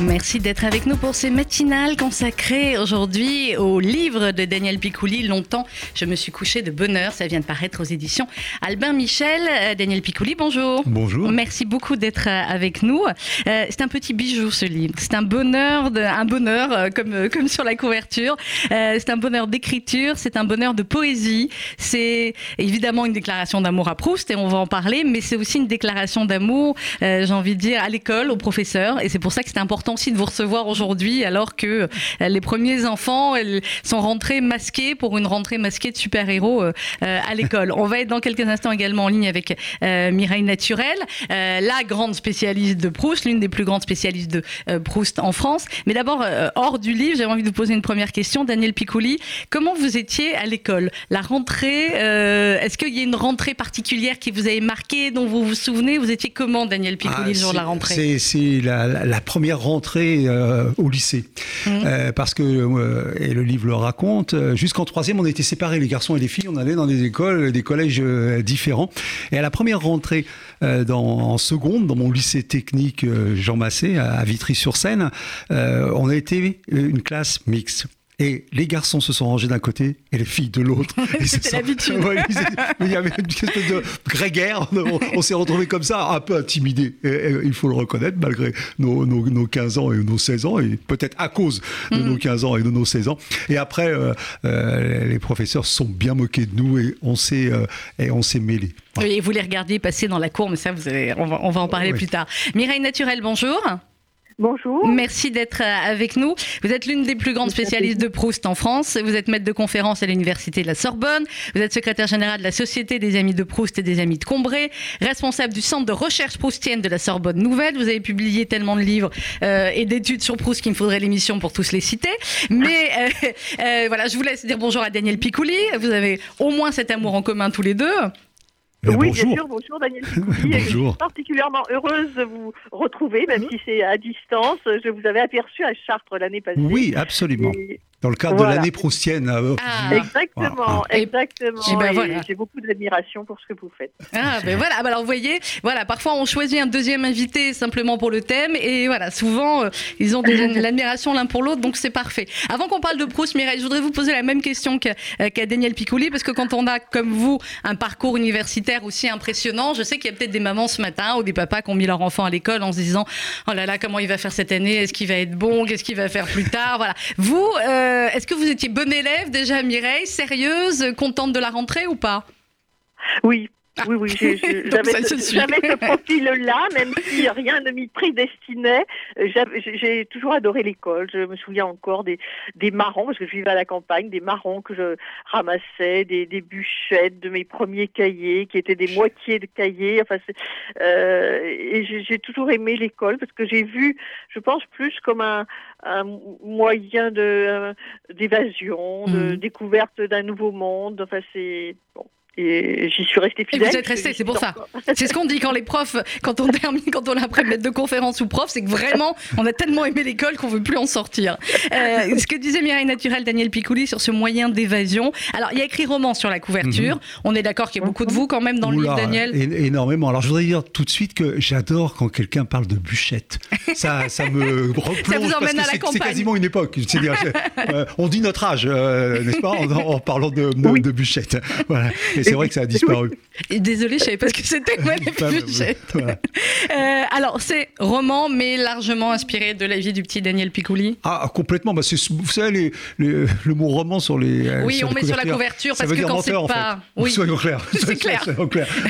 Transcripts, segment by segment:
Merci d'être avec nous pour ces matinales consacrées aujourd'hui au livre de Daniel Picouli. Longtemps, je me suis couché de bonheur. Ça vient de paraître aux éditions Albin Michel. Euh, Daniel Picouli, bonjour. Bonjour. Merci beaucoup d'être euh, avec nous. Euh, c'est un petit bijou ce livre. C'est un bonheur, de, un bonheur comme comme sur la couverture. c'est un bonheur d'écriture. C'est un bonheur de poésie. C'est évidemment une déclaration d'amour à Proust et on va en parler. Mais c'est aussi une déclaration d'amour, j'ai envie de dire, à l'école, aux professeurs. Et c'est pour ça que c'est important aussi de vous recevoir aujourd'hui alors que euh, les premiers enfants sont rentrés masqués pour une rentrée masquée de super-héros euh, euh, à l'école. On va être dans quelques instants également en ligne avec Mireille Naturel, la grande spécialiste de Proust, l'une des plus grandes spécialistes de Proust en France. Mais d'abord, hors du livre, j'avais envie de vous poser une première question. Daniel Piccoli, comment vous étiez à l'école? La rentrée, est-ce qu'il y a une rentrée particulière qui vous avait marqué, dont vous vous souvenez? Vous étiez comment, Daniel Piccoli, le jour de la rentrée? C'est la, la, première rentrée euh, au lycée. Mmh. Euh, parce que, euh, et le livre le raconte, jusqu'en troisième, on était séparés, les garçons et les filles, on allait dans des écoles, des collèges différents. Et à la première rentrée dans, en seconde, dans mon lycée technique Jean Massé, à Vitry-sur-Seine, on a été une classe mixte. Et les garçons se sont rangés d'un côté et les filles de l'autre. C'était l'habitude. il y avait une espèce de grégaire. On, s'est retrouvés comme ça, un peu intimidés. il faut le reconnaître, malgré nos, nos, 15 ans et nos 16 ans, et peut-être à cause de mm. nos 15 ans et de nos 16 ans. Et après, euh, euh, les professeurs se sont bien moqués de nous et on s'est euh, s'est mêlés. et vous les regardiez passer dans la cour, mais ça, vous avez, on, va, on va en parler plus tard. Mireille Naturel, bonjour. Bonjour. Merci d'être euh, avec nous. Vous êtes l'une des plus grandes spécialistes de Proust en France. Vous êtes maître de conférence à l'Université de la Sorbonne. Vous êtes secrétaire général de la Société des Amis de Proust et des Amis de Combray. Responsable du Centre de recherche proustienne de la Sorbonne Nouvelle. Vous avez publié tellement de livres euh, et d'études sur Proust qu'il me faudrait l'émission pour tous les citer. Mais euh, voilà, je vous laisse dire bonjour à Daniel Picouli. Vous avez au moins cet amour en commun tous les deux. Euh, oui, bien sûr. Bonjour Daniel bonjour. Je suis particulièrement heureuse de vous retrouver, même si c'est à distance. Je vous avais aperçu à Chartres l'année passée. Oui, absolument dans le cadre de l'année proustienne. Euh, ah. Exactement, exactement. Ben j'ai beaucoup d'admiration pour ce que vous faites. Ah ben voilà, ah, ben alors vous voyez, voilà, parfois on choisit un deuxième invité simplement pour le thème et voilà, souvent euh, ils ont l'admiration l'un pour l'autre, donc c'est parfait. Avant qu'on parle de Proust, Mireille, je voudrais vous poser la même question euh, qu'à Daniel Picouli, parce que quand on a, comme vous, un parcours universitaire aussi impressionnant, je sais qu'il y a peut-être des mamans ce matin ou des papas qui ont mis leur enfant à l'école en se disant, oh là là, comment il va faire cette année, est-ce qu'il va être bon, qu'est-ce qu'il va faire plus tard, voilà. Vous, euh, est-ce que vous étiez bonne élève déjà, Mireille, sérieuse, contente de la rentrée ou pas? Oui, oui, oui, j'avais ce profil-là, même si rien ne m'y prédestinait. J'ai toujours adoré l'école. Je me souviens encore des, des marrons, parce que je vivais à la campagne, des marrons que je ramassais, des, des bûchettes de mes premiers cahiers, qui étaient des moitiés de cahiers. Enfin, euh, et j'ai toujours aimé l'école, parce que j'ai vu, je pense, plus comme un, un moyen de euh, d'évasion, de mmh. découverte d'un nouveau monde. Enfin, c'est bon. Et j'y suis restée fidèle. Et vous êtes resté, c'est pour ça. C'est ce qu'on dit quand les profs, quand on termine, quand on est après maître de conférence ou prof, c'est que vraiment, on a tellement aimé l'école qu'on veut plus en sortir. Euh, ce que disait Mireille Naturel, Daniel Picouli, sur ce moyen d'évasion. Alors, il y a écrit roman sur la couverture. Mhm. On est d'accord qu'il y a beaucoup de vous quand même dans le livre, Daniel. Énormément. Alors, je voudrais dire tout de suite que j'adore quand quelqu'un parle de bûchette. Ça, ça me replonge. ça vous emmène à la campagne. C'est quasiment une époque. Euh, on dit notre âge, euh, n'est-ce pas, en, parlant de, de, de bûchette. Voilà c'est vrai que ça a disparu. Désolée, je savais pas ce que c'était. euh, alors, c'est roman, mais largement inspiré de la vie du petit Daniel Picouli. Ah, complètement. Bah, vous savez, le mot roman sur les. Euh, oui, on met sur la couverture parce que quand c'est pas. Oui, soyons clairs. C'est clair.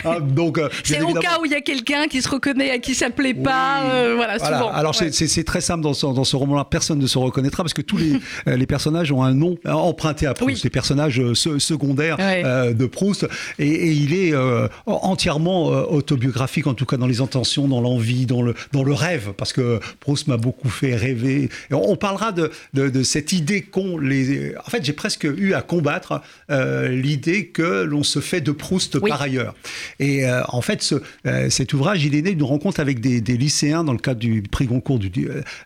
Ah, donc, euh, c'est au cas où il y a quelqu'un qui se reconnaît à qui ça plaît pas. Euh, voilà, souvent. Alors, c'est très simple dans ce, dans ce roman-là. Personne ne se reconnaîtra parce que tous les, les personnages ont un nom emprunté à Proust. Les personnages secondaires de Proust et, il est euh, entièrement euh, autobiographique, en tout cas dans les intentions, dans l'envie, dans le, dans le rêve, parce que Proust m'a beaucoup fait rêver. on, parlera de, de, cette idée qu'ont les... En fait, j'ai presque eu à combattre euh, l'idée que l'on se fait de Proust par ailleurs. Et en fait, ce, cet ouvrage, il est né d'une rencontre avec des, des, lycéens dans le cadre du prix Goncourt du,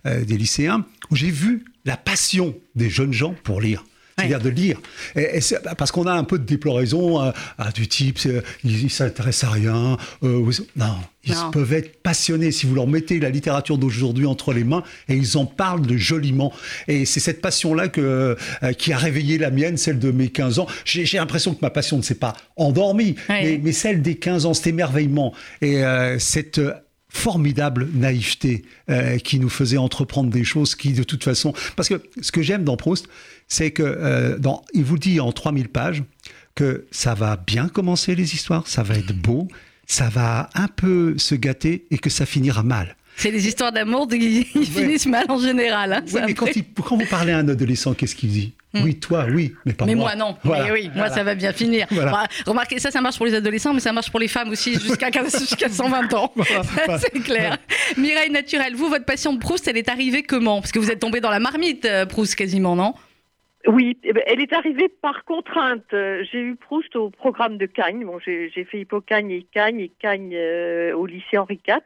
des lycéens, où j'ai vu la passion des jeunes gens pour lire. C'est-à-dire de lire. Et, parce qu'on a un peu de déploraison euh, du type, ils ne s'intéressent à rien. non, ils peuvent être passionnés si vous leur mettez la littérature d'aujourd'hui entre les mains et ils en parlent de joliment. Et c'est cette passion-là que, qui a réveillé la mienne, celle de mes 15 ans. J'ai l'impression que ma passion ne s'est pas endormie, mais, mais, celle des 15 ans, cet émerveillement et cette formidable naïveté euh, qui nous faisait entreprendre des choses qui, de toute façon... Parce que ce que j'aime dans Proust, c'est que euh, dans, il vous dit en 3000 pages que ça va bien commencer les histoires, ça va être beau, ça va un peu se gâter et que ça finira mal. C'est les histoires d'amour qui finissent mal en général. Hein, mais quand, quand, vous parlez à un adolescent, qu'est-ce qu'il dit? Hmm. Oui, toi, oui, mais pas mais moi. Mais moi, non. Mais oui, moi, ça va bien finir. remarquez, ça, ça marche pour les adolescents, mais ça marche pour les femmes aussi jusqu'à 120 ans. c'est clair. Mireille Naturel, vous, votre passion de Proust, elle est arrivée comment? Parce que vous êtes tombé dans la marmite, euh, Proust, quasiment, non? Oui, eh ben, elle est arrivée par contrainte. Euh, j'ai eu Proust au programme de Cagnes. Bon, j'ai fait Hippocagne et Cagnes et Cagnes euh, au lycée Henri IV,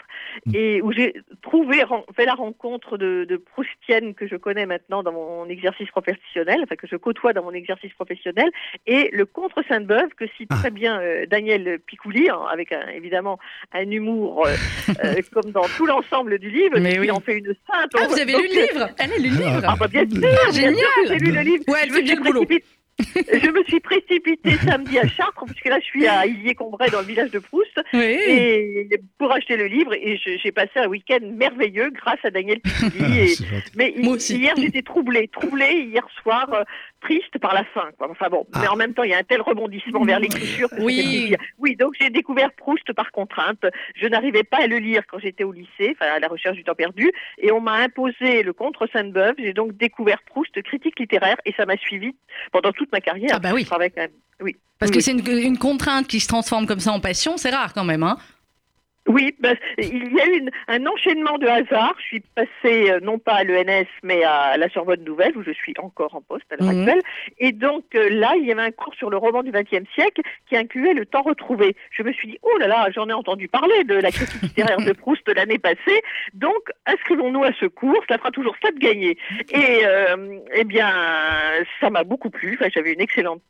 mm. et où j'ai trouvé, fait la rencontre de, de, Proustienne que je connais maintenant dans mon exercice professionnel, enfin que je côtoie dans mon exercice professionnel, et le contre Sainte-Beuve que cite ah. très bien euh, Daniel Picouli, hein, avec un, évidemment un humour comme dans tout l'ensemble du livre, Mais qui en fait une sainte. Ah, vous avez lu le livre? Elle a lu le livre Ah, bah, bien sûr, ah, génial. J'ai lu le livre. Ouais, elle fait bien le boulot. je me suis précipitée samedi à Chartres, puisque là je suis à Illier-Combray dans le village de Proust, et pour acheter le livre. Et j'ai passé un week-end merveilleux grâce à Daniel Piccoli. mais hier j'étais troublée, troublée hier soir, euh, triste par la fin. Enfin bon, mais ah. en même temps il y a un tel rebondissement vers l'écriture. Oui. oui, donc j'ai découvert Proust par contrainte. Je n'arrivais pas à le lire quand j'étais au lycée, enfin à la recherche du temps perdu, et on m'a imposé le Contre Sainte-Beuve. J'ai donc découvert Proust, critique littéraire, et ça m'a suivi pendant toute ma carrière. Ah bah oui. Oui. Parce que c'est une, une, contrainte qui se transforme comme ça en passion, c'est rare quand même, hein oui, bah, il y a eu un enchaînement de hasards. Je suis passée euh, non pas à l'ENS, mais à la Sorbonne Nouvelle, où je suis encore en poste à l'heure mhm. actuelle. Et donc euh, là, il y avait un cours sur le roman du XXe siècle qui incluait le temps retrouvé. Je me suis dit, oh là là, j'en ai entendu parler de la critique littéraire de Proust l'année passée. Donc, inscrivons-nous à ce cours. Ça fera toujours ça de gagner. Et euh, eh bien, ça m'a beaucoup plu. Enfin, J'avais une excellente,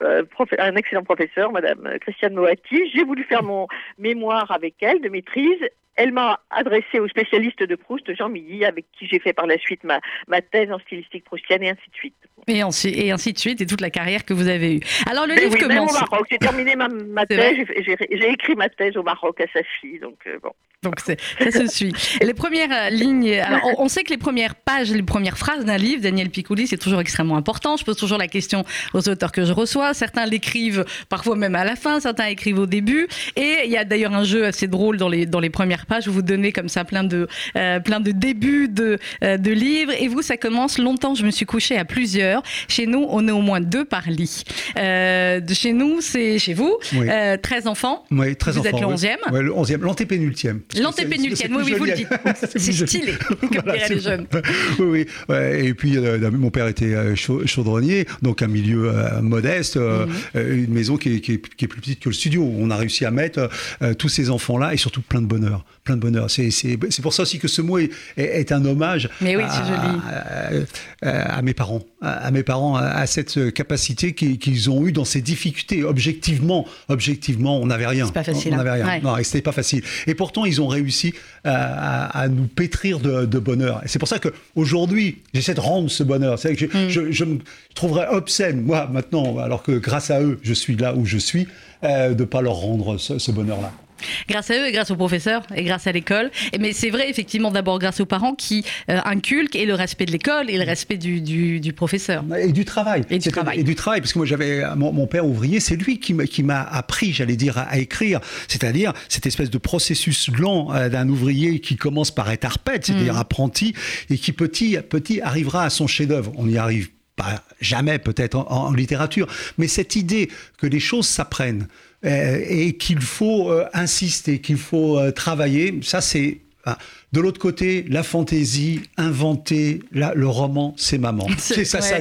un excellent professeur, Madame Christiane Moati. J'ai voulu faire mon mémoire avec elle de maîtrise. Elle m'a adressé au spécialiste de Proust, Jean Milly, avec qui j'ai fait par la suite ma, ma thèse en stylistique proustienne et ainsi de suite. Et ainsi, et ainsi de suite, et toute la carrière que vous avez eue. Alors le livre commence. au Maroc, j'ai terminé ma, ma thèse, j'ai écrit ma thèse au Maroc à sa fille, donc euh, bon. Donc ça se suit. les premières euh, lignes, alors on, sait que les premières pages, les premières phrases d'un livre, Daniel Picouli, c'est toujours extrêmement important. Je pose toujours la question aux auteurs que je reçois. Certains l'écrivent parfois même à la fin, certains écrivent au début. Et il y a d'ailleurs un jeu assez drôle dans les, dans les premières pages où vous donnez comme ça plein de, euh, plein de débuts de, euh, de livres. Et vous, ça commence longtemps. Je me suis couchée à plusieurs. Chez nous, on est au moins deux par lit. de chez nous, c'est chez vous. 13 enfants. Oui, 13 vous enfants. Vous êtes le 11e. Oui, le 11e, l'antépénultième. L'antépénultième, oui, oui, vous le dites. C'est stylé, comme diraient les jeunes. Oui, oui. Et puis, euh, mon père était euh, chaudronnier, donc un milieu euh, modeste, mhm. une maison qui est, qui, est, qui est, plus petite que le studio. On a réussi à mettre tous ces enfants-là et surtout plein de bonheur. Plein de bonheur. C'est pour ça aussi que ce mot est, est, un hommage Mais oui, à, à, à, mes parents, à, mes parents, à, cette capacité qu'ils ont eue dans ces difficultés. Objectivement, objectivement, on n'avait rien. Pas facile, on n'avait rien. Ouais. Non, c'était pas facile. Et pourtant, ils ont réussi à, nous pétrir de, bonheur. Et c'est pour ça qu'aujourd'hui, j'essaie de rendre ce bonheur. C'est que mm. je, me trouverais obscène, moi, maintenant, alors que grâce à eux, je suis là où je suis, euh, de ne pas leur rendre ce bonheur-là. Grâce à eux et grâce aux professeurs et grâce à l'école. Mais c'est vrai, effectivement, d'abord grâce aux parents qui euh, inculquent et le respect de l'école et le respect du, du, professeur. Et du travail. Et du travail. Et du travail, parce que moi, j'avais mon, père ouvrier, c'est lui qui m'a appris, j'allais dire, à, écrire. C'est-à-dire cette espèce de processus lent euh, d'un ouvrier qui commence par être arpète, c'est-à-dire mm. apprenti, et qui petit à petit arrivera à son chef-d'œuvre. On y arrive pas jamais peut-être en, littérature, mais cette idée que les choses s'apprennent, euh, et qu'il faut euh, insister, qu'il faut euh, travailler. Ça, c'est de l'autre côté, la fantaisie, inventer, le roman, c'est maman. C'est ça, ça.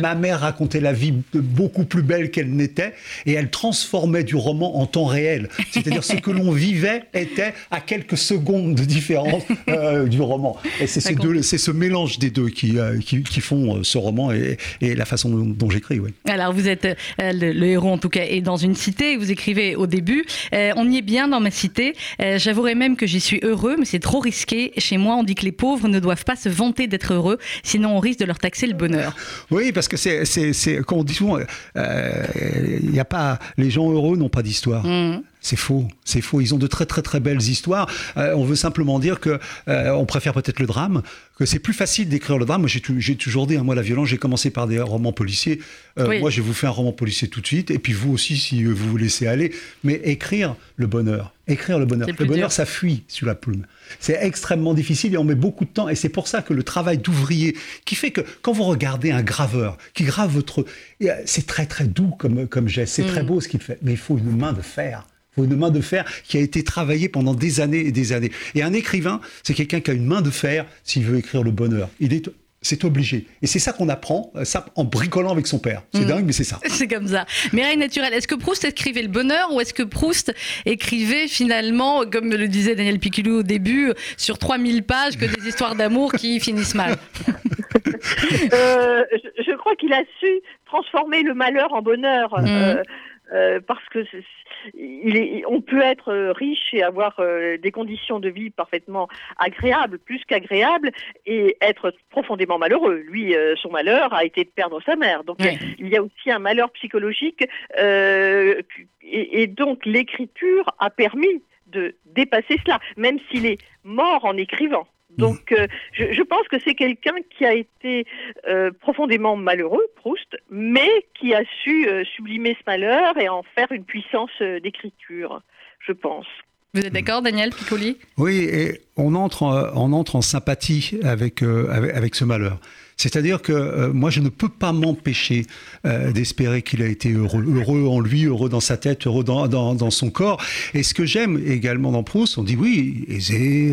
Ma, mère racontait la vie beaucoup plus belle qu'elle n'était et elle transformait du roman en temps réel. C'est-à-dire ce que l'on vivait était à quelques secondes de différence euh, du roman. Et c'est ce mélange des deux qui, euh, qui, font euh, ce roman et, la façon dont, j'écris. Alors vous êtes le, héros en tout cas est dans une cité. Vous écrivez au début. on y est bien dans ma cité. J'avouerai même que j'y suis heureux, mais c'est trop risqué. Chez moi, on dit que les pauvres ne doivent pas se vanter d'être heureux, sinon on risque de leur taxer le bonheur. Oui, parce que c'est, c'est, comme on dit souvent, il euh, a pas, les gens heureux n'ont pas d'histoire. Mmh. C'est faux, c'est faux. Ils ont de très très très belles histoires. Euh, on veut simplement dire que euh, on préfère peut-être le drame, que c'est plus facile d'écrire le drame. Moi, j'ai, toujours dit, hein, moi, la violence, j'ai commencé par des romans policiers. Euh, moi, je vous faire un roman policier tout de suite, et puis vous aussi, si vous vous laissez aller. Mais écrire le bonheur, écrire le bonheur. Le bonheur, ça fuit sur la plume. C'est extrêmement difficile et on met beaucoup de temps. Et c'est pour ça que le travail d'ouvrier, qui fait que quand vous regardez un graveur qui grave votre, c'est très très doux comme comme geste, c'est très mm. beau ce qu'il fait, mais il faut une main de fer une main de fer qui a été travaillée pendant des années et des années. Et un écrivain, c'est quelqu'un qui a une main de fer s'il veut écrire le bonheur. Il est c'est obligé. Et c'est ça qu'on apprend, euh, ça en bricolant avec son père. C'est mmh. dingue, mais c'est ça. C'est comme ça. Mireille Naturel, est-ce que Proust écrivait le bonheur ou est-ce que Proust écrivait finalement, comme le disait Daniel Piculou au début, sur 3000 pages que des histoires d'amour qui finissent mal? Euh, je, crois qu'il a su transformer le malheur en bonheur. Mmh. Euh, parce que il est, on peut être riche et avoir euh, des conditions de vie parfaitement agréables, plus qu'agréables, et être profondément malheureux. Lui, euh, son malheur a été de perdre sa mère. Donc il y a aussi un malheur psychologique, euh, et, et donc l'écriture a permis de dépasser cela, même s'il est mort en écrivant. Donc, euh, je, pense que c'est quelqu'un qui a été euh, profondément malheureux, Proust, mais qui a su euh, sublimer ce malheur et en faire une puissance d'écriture, je pense. Vous êtes d'accord, Daniel Piccoli? Oui, et on entre, on entre en sympathie avec, avec, ce malheur. C'est-à-dire que moi, je ne peux pas m'empêcher d'espérer qu'il a été heureux, heureux en lui, heureux dans sa tête, heureux dans, dans, dans son corps. Et ce que j'aime également dans Proust, on dit oui, aisé,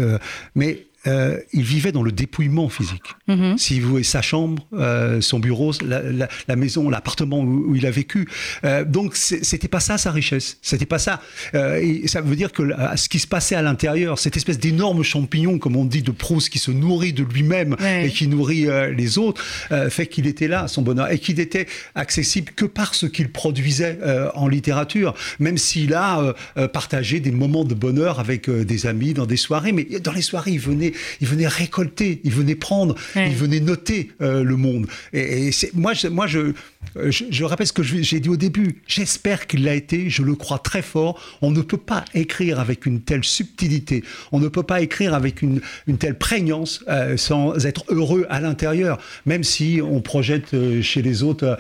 mais euh, il vivait dans le dépouillement physique. Mhm. Si vous voyez sa chambre, euh, son bureau, la, maison, l'appartement où, il a vécu. Euh, donc c'était pas ça sa richesse. C'était pas ça. et ça veut dire que ce qui se passait à l'intérieur, cette espèce d'énorme champignon, comme on dit de Proust, qui se nourrit de lui-même et qui nourrit les autres, fait qu'il était là, son bonheur, et qu'il était accessible que par ce qu'il produisait en littérature, même s'il a partagé des moments de bonheur avec des amis dans des soirées. Mais dans les soirées, il venait il venait récolter, il venait prendre, il venait noter euh, le monde. Et, moi, je, moi je, je, rappelle ce que j'ai dit au début. J'espère qu'il l'a été, je le crois très fort. On ne peut pas écrire avec une telle subtilité, on ne peut pas écrire avec une, une telle prégnance euh, sans être heureux à l'intérieur, même si on projette euh, chez les autres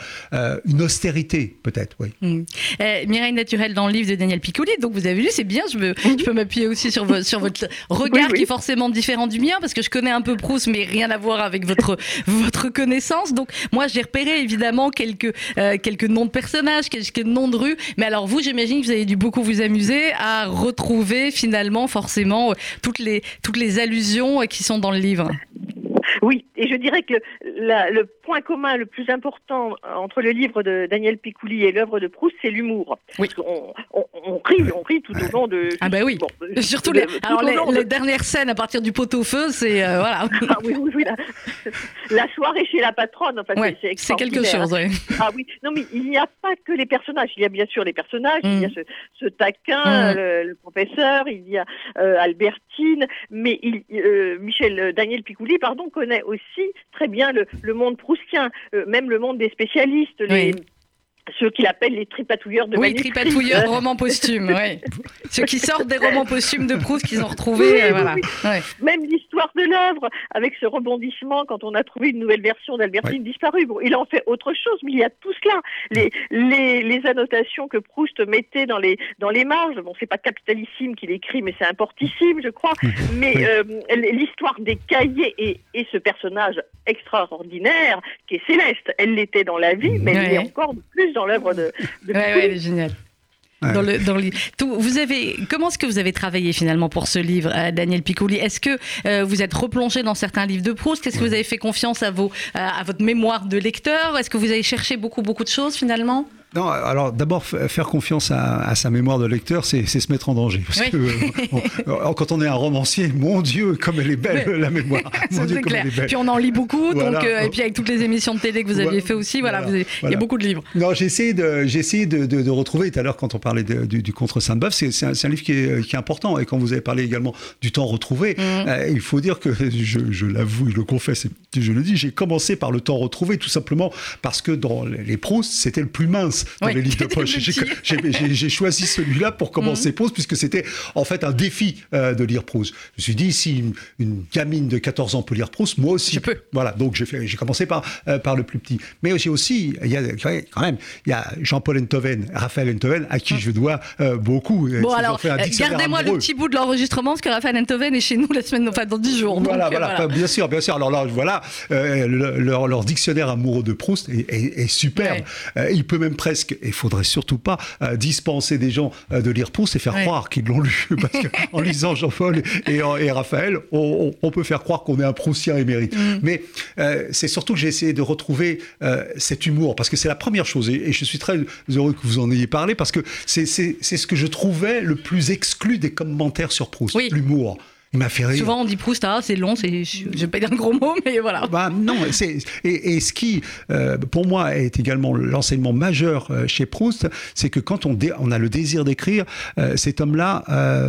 une austérité, peut-être. Oui. Mm. Mireille Naturel dans le livre de Daniel Piccoli, donc vous avez lu, c'est bien, je, je peux m'appuyer aussi sur, sur votre regard qui est forcément différent du mien parce que je connais un peu Proust, mais rien à voir avec votre votre connaissance. Donc moi, j'ai repéré évidemment quelques euh, quelques noms de personnages, quelques noms de rues. Mais alors vous, j'imagine que vous avez dû beaucoup vous amuser à retrouver finalement forcément toutes les toutes les allusions qui sont dans le livre. Oui, et je dirais que le point commun le plus important entre le livre de Daniel Picouli et l'œuvre de Proust, c'est l'humour. Oui. On, on, rit, on rit tout au long de. Ah ben oui. Surtout les, alors les, dernières scènes à partir du pot-au-feu, c'est euh, voilà. Ah oui, oui, oui la, soirée chez la patronne, enfin, c'est quelque chose. Oui. Ah oui, non mais il n'y a pas que les personnages. Il y a bien sûr les personnages. Il y a mm. ce, taquin, mm. le, professeur. Il y a euh, Albertine, mais il, euh, Michel Daniel Picouli, pardon, connaît aussi très bien le, le monde proustien, euh, même le monde des spécialistes, ceux qu'il appelle les tripatouilleurs de Oui, tripatouilleurs romans posthumes, oui. Ceux qui sortent des romans posthumes de Proust qu'ils ont retrouvés, euh, voilà. Même l'histoire de l'œuvre, avec ce rebondissement quand on a trouvé une nouvelle version d'Albertine disparue. Bon, il en fait autre chose, mais il y a tout cela. Les, les, les annotations que Proust mettait dans les, dans les marges, bon, c'est pas capitalissime qu'il écrit, mais c'est importantissime, je crois. Mais euh, l'histoire des cahiers et, et ce personnage extraordinaire qui est Céleste, elle l'était dans la vie, mais elle l'est encore plus dans l'œuvre de, de ouais, ouais, elle est géniale. Dans le, dans le, vous avez, comment est-ce que vous avez travaillé finalement pour ce livre, euh, Daniel Piccoli Est-ce que euh, vous êtes replongé dans certains livres de Proust? Est-ce que vous avez fait confiance à, vos, à votre mémoire de lecteur? Est-ce que vous avez cherché beaucoup, beaucoup de choses finalement? Non, alors d'abord, faire confiance à, sa mémoire de lecteur, c'est se mettre en danger. Parce que, euh, quand on est un romancier, mon Dieu, comme elle est belle, la mémoire. Mon Dieu, comme elle est belle. Puis on en lit beaucoup, donc, euh, et puis avec toutes les émissions de télé que vous aviez fait aussi, voilà, il y a beaucoup de livres. Non, j'ai essayé, de, essayé de, de, retrouver, tout à l'heure, quand on parlait du, du, Contre Sainte-Beuve, c'est un, livre qui est, qui est, important. Et quand vous avez parlé également du temps retrouvé, mmh. euh, il faut dire que, je, je l'avoue, je le confesse, je le dis, j'ai commencé par le temps retrouvé, tout simplement parce que dans les Proust, c'était le plus mince dans les livres de j'ai choisi celui-là pour commencer mhm. Proust, puisque c'était en fait un défi euh, de lire Proust. Je me suis dit, si une, gamine de 14 ans peut lire Proust, moi aussi. Je peux. Voilà, donc j'ai commencé par, euh, par le plus petit. Mais j'ai aussi, il y a quand même, il y a Jean-Paul Enthoven, Raphaël Enthoven, à qui ah. je dois euh, beaucoup. Bon, alors, gardez-moi le petit bout de l'enregistrement, parce que Raphaël Enthoven est chez nous la semaine, enfin dans 10 jours. Voilà, voilà, bien sûr, bien sûr. Alors là, voilà, leur, dictionnaire amoureux de Proust est, superbe. il peut même presque, il faudrait surtout pas euh, dispenser des gens euh, de lire Proust et faire croire qu'ils l'ont lu. Parce qu'en lisant Jean-Paul et, et, Raphaël, on, peut faire croire qu'on est un Proustien émérite. Mm. Mais euh, c'est surtout que j'ai essayé de retrouver cet humour, parce que c'est la première chose. Et, je suis très heureux que vous en ayez parlé, parce que c'est ce que je trouvais le plus exclu des commentaires sur Proust, l'humour. Il m'a fait rire. Souvent, on dit Proust, ah, c'est long, c'est, je ne vais pas dire un gros mot, mais voilà. Bah, non, c'est, et, ce qui, euh, pour moi, est également l'enseignement majeur euh, chez Proust, c'est que quand on, on a le désir d'écrire, euh, cet homme-là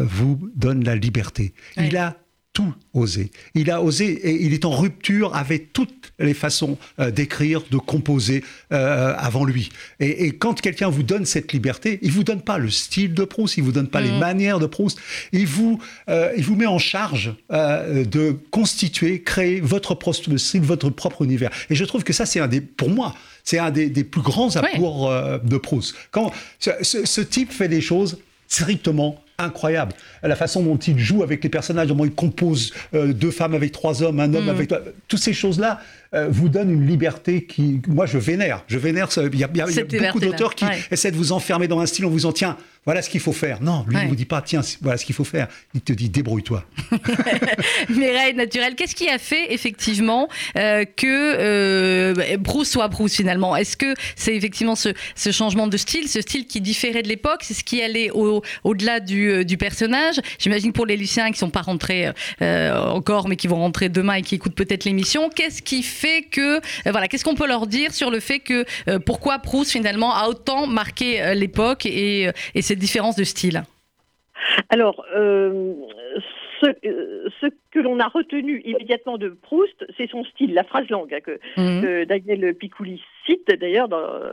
vous donne la liberté. Il a tout osé. Il a osé et il est en rupture avec toutes les façons euh, d'écrire, de composer euh, avant lui. Et, quand quelqu'un vous donne cette liberté, il vous donne pas le style de Proust, il vous donne pas les mm. manières de Proust, il vous, euh, il vous met en charge de constituer, créer votre propre style, votre propre univers. Et je trouve que ça, c'est un des, pour moi, c'est un des, plus grands apports de Proust. Quand ce, ce type fait des choses strictement incroyable. La façon dont il joue avec les personnages, comment il compose euh, deux femmes avec trois hommes, un homme mm. avec... Toutes ces choses-là euh, vous donnent une liberté qui... Moi, je vénère. Je vénère. Il y a, beaucoup d'auteurs qui essaient de vous enfermer dans un style, on vous en tient voilà ce qu'il faut faire. Non, lui, il ne vous dit pas, tiens, voilà ce qu'il faut faire. Il te dit, débrouille-toi. Mireille Naturel, qu'est-ce qui a fait effectivement euh, que euh, Bruce soit Bruce finalement? Est-ce que c'est effectivement ce, changement de style, ce style qui différait de l'époque? C'est ce qui allait au-delà du, euh, du, personnage? J'imagine pour les lycéens qui ne sont pas rentrés encore, mais qui vont rentrer demain et qui écoutent peut-être l'émission, qu'est-ce qui fait que. voilà, qu'est-ce qu'on peut leur dire sur le fait que pourquoi Proust finalement a autant marqué l'époque et, et cette différence de style? Alors, euh, euh, ce, que l'on a retenu immédiatement de Proust, c'est son style, la phrase langue hein, que, Daniel Picouli d'ailleurs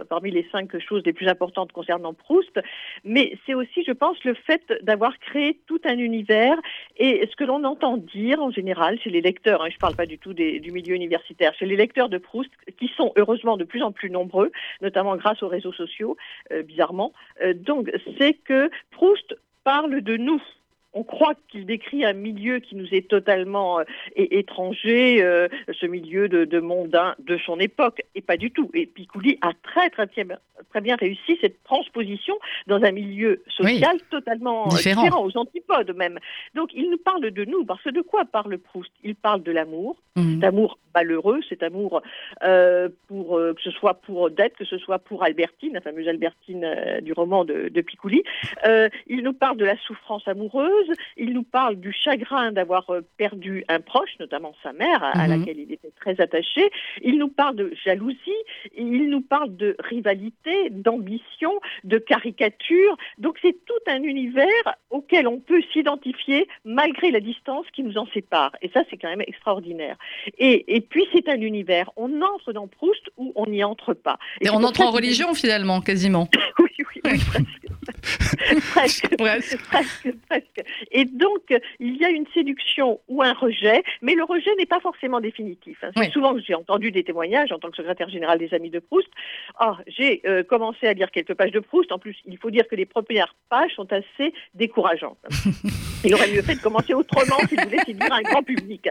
parmi les cinq choses les plus importantes concernant Proust. Mais c'est aussi, je pense, le fait d'avoir créé tout un univers et ce que l'on entend dire en général chez les lecteurs, hein, je ne parle pas du tout du milieu universitaire, chez les lecteurs de Proust, qui sont heureusement de plus en plus nombreux, notamment grâce aux réseaux sociaux, euh, bizarrement. Euh, donc, c'est que Proust parle de nous on croit qu'il décrit un milieu qui nous est totalement euh, étranger, euh, ce milieu de, de, mondain de son époque, et pas du tout. Et Picouli a très très, très bien réussi cette transposition dans un milieu social totalement euh, différent. aux antipodes même. Donc il nous parle de nous, parce que de quoi parle Proust? Il parle de l'amour, mmh. cet amour malheureux, cet amour pour que ce soit pour Odette, que ce soit pour Albertine, la fameuse Albertine du roman de, de Picouli. il nous parle de la souffrance amoureuse il nous parle du chagrin d'avoir euh, perdu un proche, notamment sa mère, à, mhm. laquelle il était très attaché. Il nous parle de jalousie, il nous parle de rivalité, d'ambition, de caricature. Donc c'est tout un univers auquel on peut s'identifier malgré la distance qui nous en sépare. Et ça, c'est quand même extraordinaire. Et, puis c'est un univers. On entre dans Proust ou on n'y entre pas. Et, on entre en religion finalement, quasiment. oui, oui, oui, presque. presque, presque, presque. Et donc, il y a une séduction ou un rejet, mais le rejet n'est pas forcément définitif. Hein. Souvent j'ai entendu des témoignages en tant que secrétaire général des Amis de Proust. Ah, j'ai euh, commencé à lire quelques pages de Proust. En plus, il faut dire que les premières pages sont assez décourageantes. Il aurait mieux fait de commencer autrement s'il voulait séduire un grand public.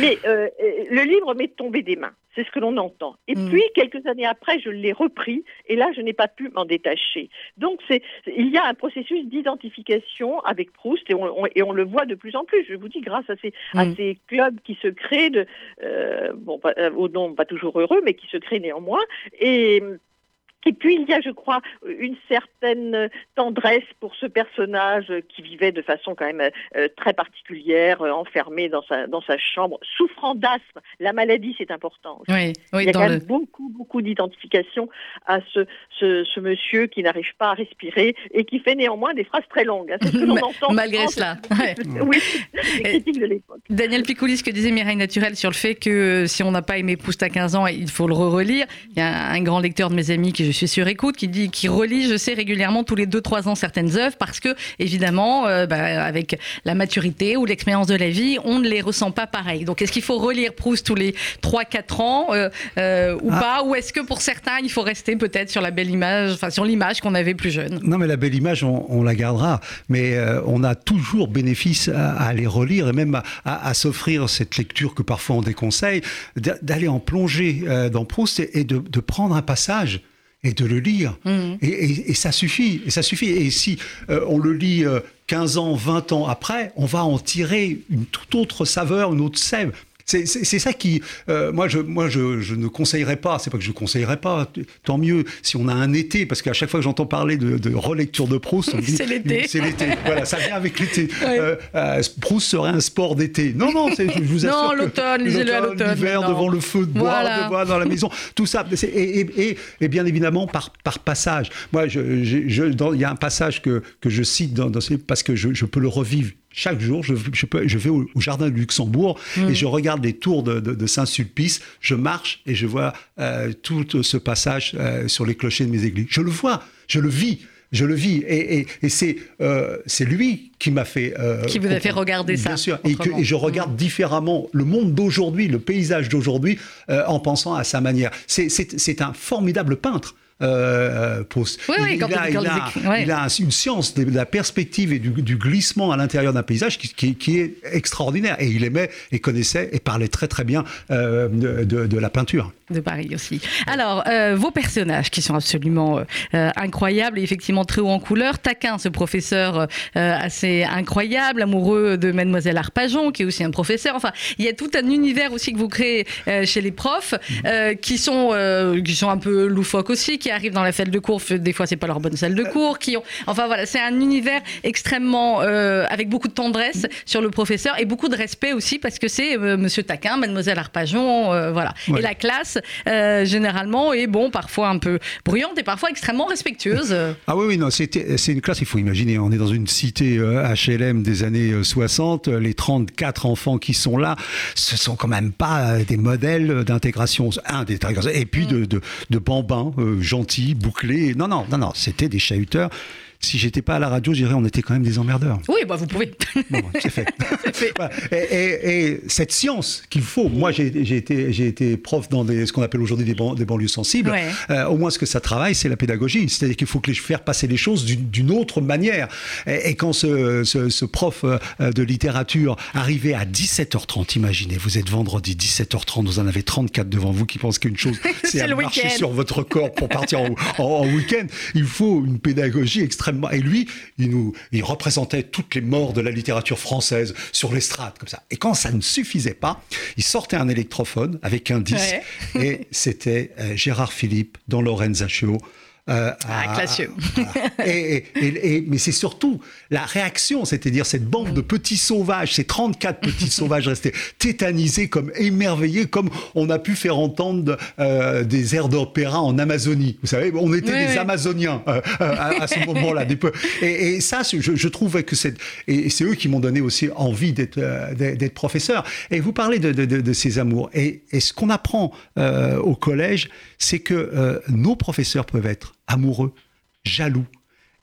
Mais euh, le livre m'est tombé des mains. C'est ce que l'on entend. Et mm. puis, quelques années après, je l'ai repris, et là, je n'ai pas pu m'en détacher. Donc, c'est, il y a un processus d'identification avec Proust, et on, et on, le voit de plus en plus, je vous dis, grâce à ces, à mm. ces clubs qui se créent, de, euh, bon, pas, euh, au nom pas toujours heureux, mais qui se créent néanmoins. Et et puis il y a, je crois, une certaine tendresse pour ce personnage qui vivait de façon quand même euh, très particulière, euh, enfermé dans sa, dans sa chambre, souffrant d'asthme. La maladie, c'est important. Oui, oui, il y a quand même beaucoup, beaucoup d'identification à ce, ce, monsieur qui n'arrive pas à respirer et qui fait néanmoins des phrases très longues. Hein. C'est ce que l'on entend. Malgré cela. oui, les de l'époque. Daniel Picoulis, ce que disait Mireille Naturel sur le fait que si on n'a pas aimé Proust à 15 ans, il faut le relire. Il y a un grand lecteur de mes amis qui je suis sur écoute, qui dit, qui relit, je sais, régulièrement tous les 2-3 ans certaines œuvres parce que, évidemment, euh, bah, avec la maturité ou l'expérience de la vie, on ne les ressent pas pareil. Donc, est-ce qu'il faut relire Proust tous les 3-4 ans euh, euh, ou ah. pas? Ou est-ce que pour certains, il faut rester peut-être sur la belle image, enfin, sur l'image qu'on avait plus jeune? Non, mais la belle image, on, la gardera. Mais on a toujours bénéfice à, les relire et même à, s'offrir cette lecture que parfois on déconseille, d'aller en plonger dans Proust et, de, de prendre un passage et de le lire. Mmh. Et, ça suffit. Et ça suffit. Et si euh, on le lit 15 euh, ans, 20 ans après, on va en tirer une toute autre saveur, une autre sève. C'est ça qui, euh, moi, je, moi je, je, ne conseillerais pas, c'est pas que je conseillerais pas, tant mieux si on a un été, parce qu'à chaque fois que j'entends parler de, de, relecture de Proust, c'est l'été. C'est l'été, voilà, ça vient avec l'été. Euh, euh, Proust serait un sport d'été. Non, non, je vous assure. Non, l'automne, lisez-le à l'automne. L'hiver, devant le feu de bois, de bois dans la maison, tout ça. Et, et, et, bien évidemment, par, par passage. Moi, il je, y a un passage que, que je cite dans, dans parce que je, je peux le revivre chaque jour, je, je, vais au, jardin du Luxembourg et mm. je regarde les tours de, Saint-Sulpice, je marche et je vois euh, tout ce passage euh, sur les clochers de mes églises. Je le vois, je le vis. Je le vis et, c'est euh, c'est lui qui m'a fait qui vous a fait regarder ça bien sûr et, que, et, je regarde mm. différemment le monde d'aujourd'hui le paysage d'aujourd'hui en pensant à sa manière c'est un formidable peintre euh, il, a, une science de la perspective et du, glissement à l'intérieur d'un paysage qui, est extraordinaire. Et il aimait et connaissait et parlait très très bien euh, de, la peinture. De Paris aussi. Alors, euh, vos personnages qui sont absolument incroyables et effectivement très haut en couleur. Taquin, ce professeur assez incroyable, amoureux de Mademoiselle Arpajon, qui est aussi un professeur. Enfin, il y a tout un univers aussi que vous créez chez les profs qui, sont, qui sont un peu loufoques aussi, qui arrivent dans la salle de cours, des fois c'est pas leur bonne salle de cours, qui ont, enfin voilà, c'est un univers extrêmement euh, avec beaucoup de tendresse sur le professeur et beaucoup de respect aussi parce que c'est euh, Monsieur Taquin, Mademoiselle Arpajon, euh, voilà. Et la classe généralement est bon, parfois un peu bruyante et parfois extrêmement respectueuse. Ah oui, oui, non, c'est une classe. Il faut imaginer, on est dans une cité HLM des années 60, les 34 enfants qui sont là, ce sont quand même pas des modèles d'intégration, un d'intégration, et puis de, de, de bambins gentils, bouclés. Non, non, non, non, c'était des chahuteurs si j'étais pas à la radio, je dirais on était quand même des emmerdeurs. Oui, bah vous pouvez. Bon, c'est fait. Et, cette science qu'il faut, moi j'ai été, été prof dans des, ce qu'on appelle aujourd'hui des, des, banlieues sensibles. Euh, au moins ce que ça travaille, c'est la pédagogie. C'est-à-dire qu'il faut que les, faire passer les choses d'une autre manière. Et, quand ce, ce, prof euh, de littérature arrivait à 17h30, imaginez, vous êtes vendredi 17h30, vous en avez 34 devant vous qui pensent qu'une chose, c'est à marcher sur votre corps pour partir en, en week-end. Il faut une pédagogie extrêmement et lui, il nous, il représentait toutes les morts de la littérature française sur l'estrade, comme ça. Et quand ça ne suffisait pas, il sortait un électrophone avec un disque, et c'était euh, Gérard Philippe dans Lorenza Chio euh, ah, classieux. Et, et, mais c'est surtout la réaction, c'est-à-dire cette bande de petits sauvages, ces 34 petits sauvages restés tétanisés, comme émerveillés, comme on a pu faire entendre euh, des airs d'opéra en Amazonie. Vous savez, on était des Amazoniens euh, à, ce moment-là. Et, ça, je, je trouvais que c'est... Et c'est eux qui m'ont donné aussi envie d'être d'être professeur. Et vous parlez de, de, de ces amours. Et, ce qu'on apprend au collège, c'est que nos professeurs peuvent être amoureux, jaloux,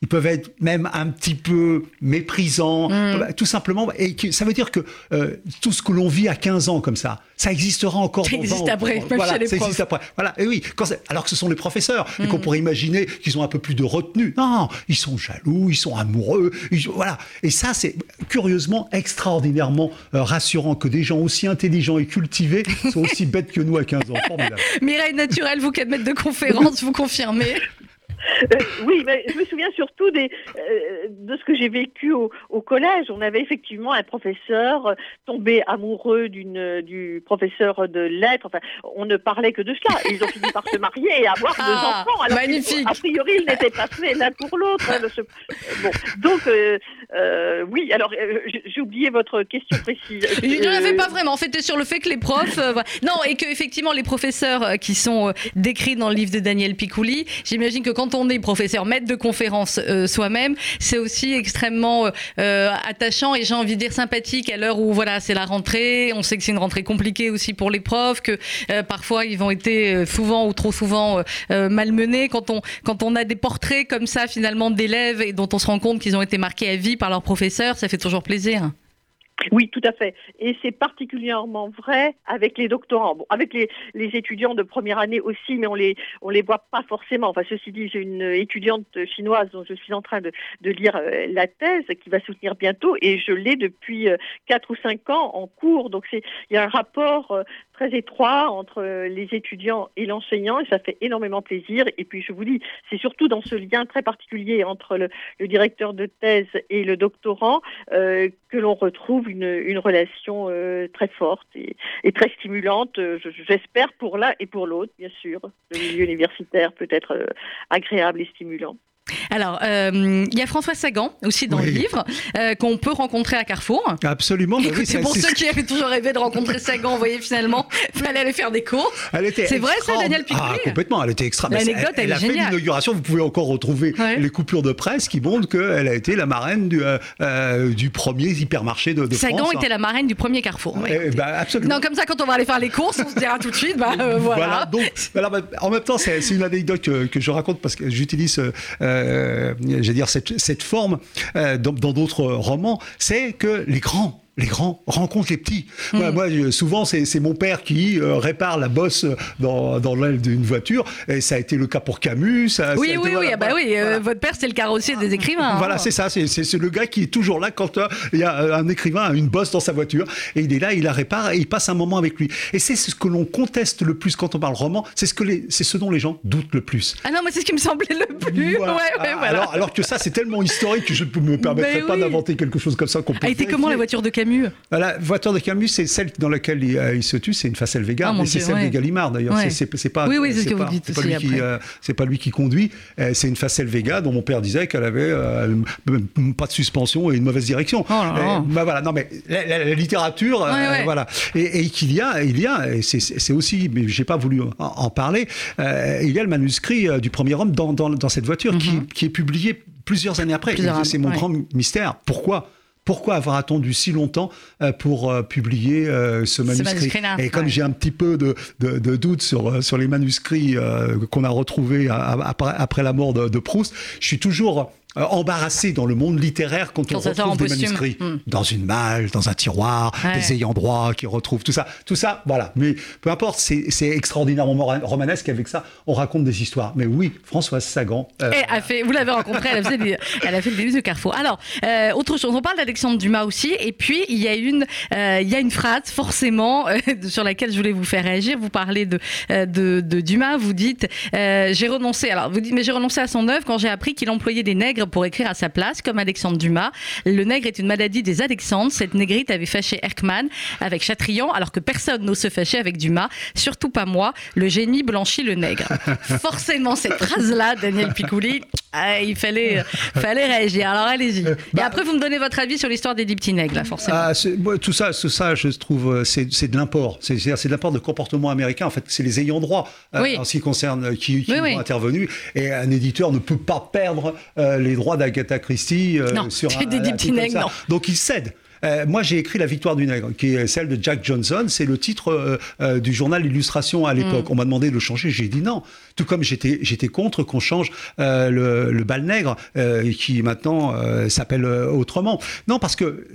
ils peuvent être même un petit peu méprisants, mm. tout simplement. Et ça veut dire que euh, tout ce que l'on vit à 15 ans comme ça, ça existera encore. Ça existe après, même voilà, chez les ça existe après. Voilà. Et oui, quand alors que ce sont les professeurs, et qu'on mm. pourrait imaginer qu'ils ont un peu plus de retenue. Non, ils sont jaloux, ils sont amoureux. voilà. Et ça, c'est curieusement extraordinairement euh, rassurant que des gens aussi intelligents et cultivés soient aussi bêtes que nous à 15 ans. Mireille Naturel, vous qui êtes maître de conférence, vous confirmez? Euh, oui, mais je me souviens surtout des, euh, de ce que j'ai vécu au, au, collège. On avait effectivement un professeur euh, tombé amoureux d'une du professeur de lettres. Enfin, on ne parlait que de cela. Ils ont fini par se marier et avoir deux ah, enfants. Alors magnifique. A priori, ils n'étaient pas faits l'un pour l'autre. Hein, bon, donc oui. Alors j'ai oublié votre question précise. Je ne l'avais pas vraiment. C'était sur le fait que les profs, non, et que effectivement les professeurs qui sont décrits dans le livre de Daniel Picouli, j'imagine que quand on est professeur, maître de conférence euh, soi-même, c'est aussi extrêmement euh, euh, attachant et j'ai envie de dire sympathique à l'heure où voilà c'est la rentrée. On sait que c'est une rentrée compliquée aussi pour les profs, que parfois ils ont été souvent ou trop souvent malmenés. Quand on quand on a des portraits comme ça finalement d'élèves et dont on se rend compte qu'ils ont été marqués à vie par leurs professeurs, ça fait toujours plaisir. Oui, tout à fait. Et c'est particulièrement vrai avec les doctorants. Bon, avec les, étudiants de première année aussi, mais on les on les voit pas forcément. Enfin, ceci dit, j'ai une étudiante chinoise dont je suis en train de, lire euh, la thèse qui va soutenir bientôt, et je l'ai depuis euh, quatre ou cinq ans en cours. Donc c'est il y a un rapport euh, très étroit entre les étudiants et l'enseignant, et ça fait énormément plaisir. Et puis je vous dis, c'est surtout dans ce lien très particulier entre le, directeur de thèse et le doctorant que l'on retrouve une, relation euh, très forte et, très stimulante, euh, j'espère pour l'un et pour l'autre, bien sûr. Le milieu universitaire peut être euh, agréable et stimulant. Alors, euh, il y a François Sagan aussi dans le livre euh, qu'on peut rencontrer à Carrefour. Absolument. Bah c'est pour ceux qui avaient toujours rêvé de rencontrer Sagan, vous voyez finalement, il fallait aller faire des courses. C'est vrai ça, Daniel Picouli Ah, complètement. Elle était extra. L'anecdote, elle, elle, a fait l'inauguration. Vous pouvez encore retrouver les coupures de presse qui montrent qu'elle a été la marraine du, euh, du premier hypermarché de, de Sagan France. Sagan était la marraine du premier Carrefour. Eh, bah, absolument. Non, comme ça, quand on va aller faire les courses, on se dira tout de suite, bah, voilà. voilà. Donc, alors, en même temps, c'est une anecdote que, que, je raconte parce que j'utilise euh, j'allais dire, cette, cette forme euh, dans d'autres romans, c'est que les grands les grands rencontrent les petits. Moi, hmm. souvent, c'est mon père qui euh, répare la bosse dans, dans l'aile d'une voiture. Et ça a été le cas pour Camus. Ça, oui, oui, oui, ah bah oui. Euh, votre père, c'est le carrossier des écrivains. Voilà, hein. c'est ça. C'est le gars qui est toujours là quand euh, il y a un écrivain une bosse dans sa voiture. Et il est là, il la répare et il passe un moment avec lui. Et c'est ce que l'on conteste le plus quand on parle roman. C'est ce, que les, ce dont les gens doutent le plus. Ah non, moi, c'est ce qui me semblait le plus. Ouais, ouais, voilà. alors, alors, que ça, c'est tellement historique que je ne me permettrais pas d'inventer quelque chose comme ça. a été comment la voiture de Camus? La voiture de Camus, c'est celle dans laquelle il, euh, se tue, c'est une Facel Vega, oh, mais c'est celle de Gallimard d'ailleurs. C'est pas, oui, oui, c'est ce que vous dites pas, lui qui, euh, c'est pas lui qui conduit, euh, c'est une Facel Vega dont mon père disait qu'elle avait pas de suspension et une mauvaise direction. Oh bah voilà, non mais la, littérature, voilà. Et, qu'il y a, il y a, et c'est aussi, mais j'ai pas voulu en, parler, il y a le manuscrit du premier homme dans, dans, cette voiture mhm. qui, est publié plusieurs années après. C'est mon grand mystère. Pourquoi? Pourquoi avoir attendu si longtemps euh, pour euh, publier euh, ce manuscrit, Et comme j'ai un petit peu de, de, doute sur, sur les manuscrits qu'on a retrouvés après, après, la mort de, de Proust, je suis toujours euh, embarrassé dans le monde littéraire quand, on retrouve des manuscrits hmm. dans une malle, dans un tiroir, des ayants droit qui retrouvent tout ça, tout ça, voilà. Mais peu importe, c'est extraordinairement romanesque. Avec ça, on raconte des histoires. Mais oui, Françoise Sagan. Euh, a fait, vous l'avez rencontrée, elle a, fait elle a fait le début de Carrefour. Alors, euh, autre chose, on parle d'Alexandre Dumas aussi, et puis il y a une, il y a une phrase forcément sur laquelle je voulais vous faire réagir. Vous parlez de, de, de Dumas, vous dites, j'ai renoncé. Alors, vous dites, mais j'ai renoncé à son œuvre quand j'ai appris qu'il employait des nègres pour écrire à sa place, comme Alexandre Dumas. Le nègre est une maladie des Alexandres. Cette négrite avait fâché Erckmann avec Chatrian, alors que personne n'ose se fâcher avec Dumas, surtout pas moi. Le génie blanchit le nègre. Forcément, cette phrase-là, Daniel Picouli, ah, il fallait, fallait réagir. Alors allez-y. Et bah, après, vous me donnez votre avis sur l'histoire des petits nègres, là, forcément. Ah, tout ça, tout ça, je trouve, euh, c'est de l'import. C'est de l'import de comportement américain. En fait, c'est les ayants droit euh, en ce qui concerne euh, qui, qui ont intervenu. Et un éditeur ne peut pas perdre les droits d'Agatha Christie non, sur un, des petits nègres, non. Donc il cède. moi, j'ai écrit La victoire du nègre, qui est celle de Jack Johnson. C'est le titre du journal Illustration à l'époque. Mm. On m'a demandé de le changer. J'ai dit non. Tout comme j'étais j'étais contre qu'on change le, le, bal nègre qui maintenant s'appelle autrement. Non, parce que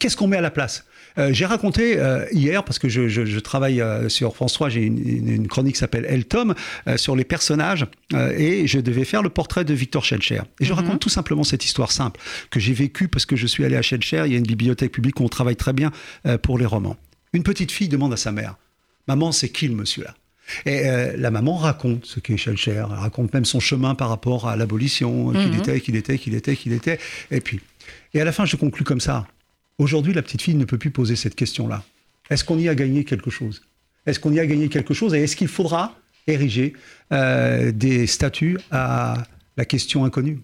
qu'est-ce qu'on met à la place? J'ai raconté hier parce que je, je, travaille sur France 3, j'ai une, une, chronique qui s'appelle El Tom sur les personnages et je devais faire le portrait de Victor Schelcher. Et je mhm. raconte tout simplement cette histoire simple que j'ai vécue parce que je suis allé à Schelcher. Il y a une bibliothèque publique où on travaille très bien pour les romans. Une petite fille demande à sa mère Maman, c'est qui le monsieur-là et euh, la maman raconte ce qu'est Schellcher, elle raconte même son chemin par rapport à l'abolition, qu'il mhm. était, qu'il était, qu'il était, qu'il était. Et puis, et à la fin, je conclus comme ça. Aujourd'hui, la petite fille ne peut plus poser cette question-là. Est-ce qu'on y a gagné quelque chose? Est-ce qu'on y a gagné quelque chose? Et est-ce qu'il faudra ériger euh, des statuts à la question inconnue?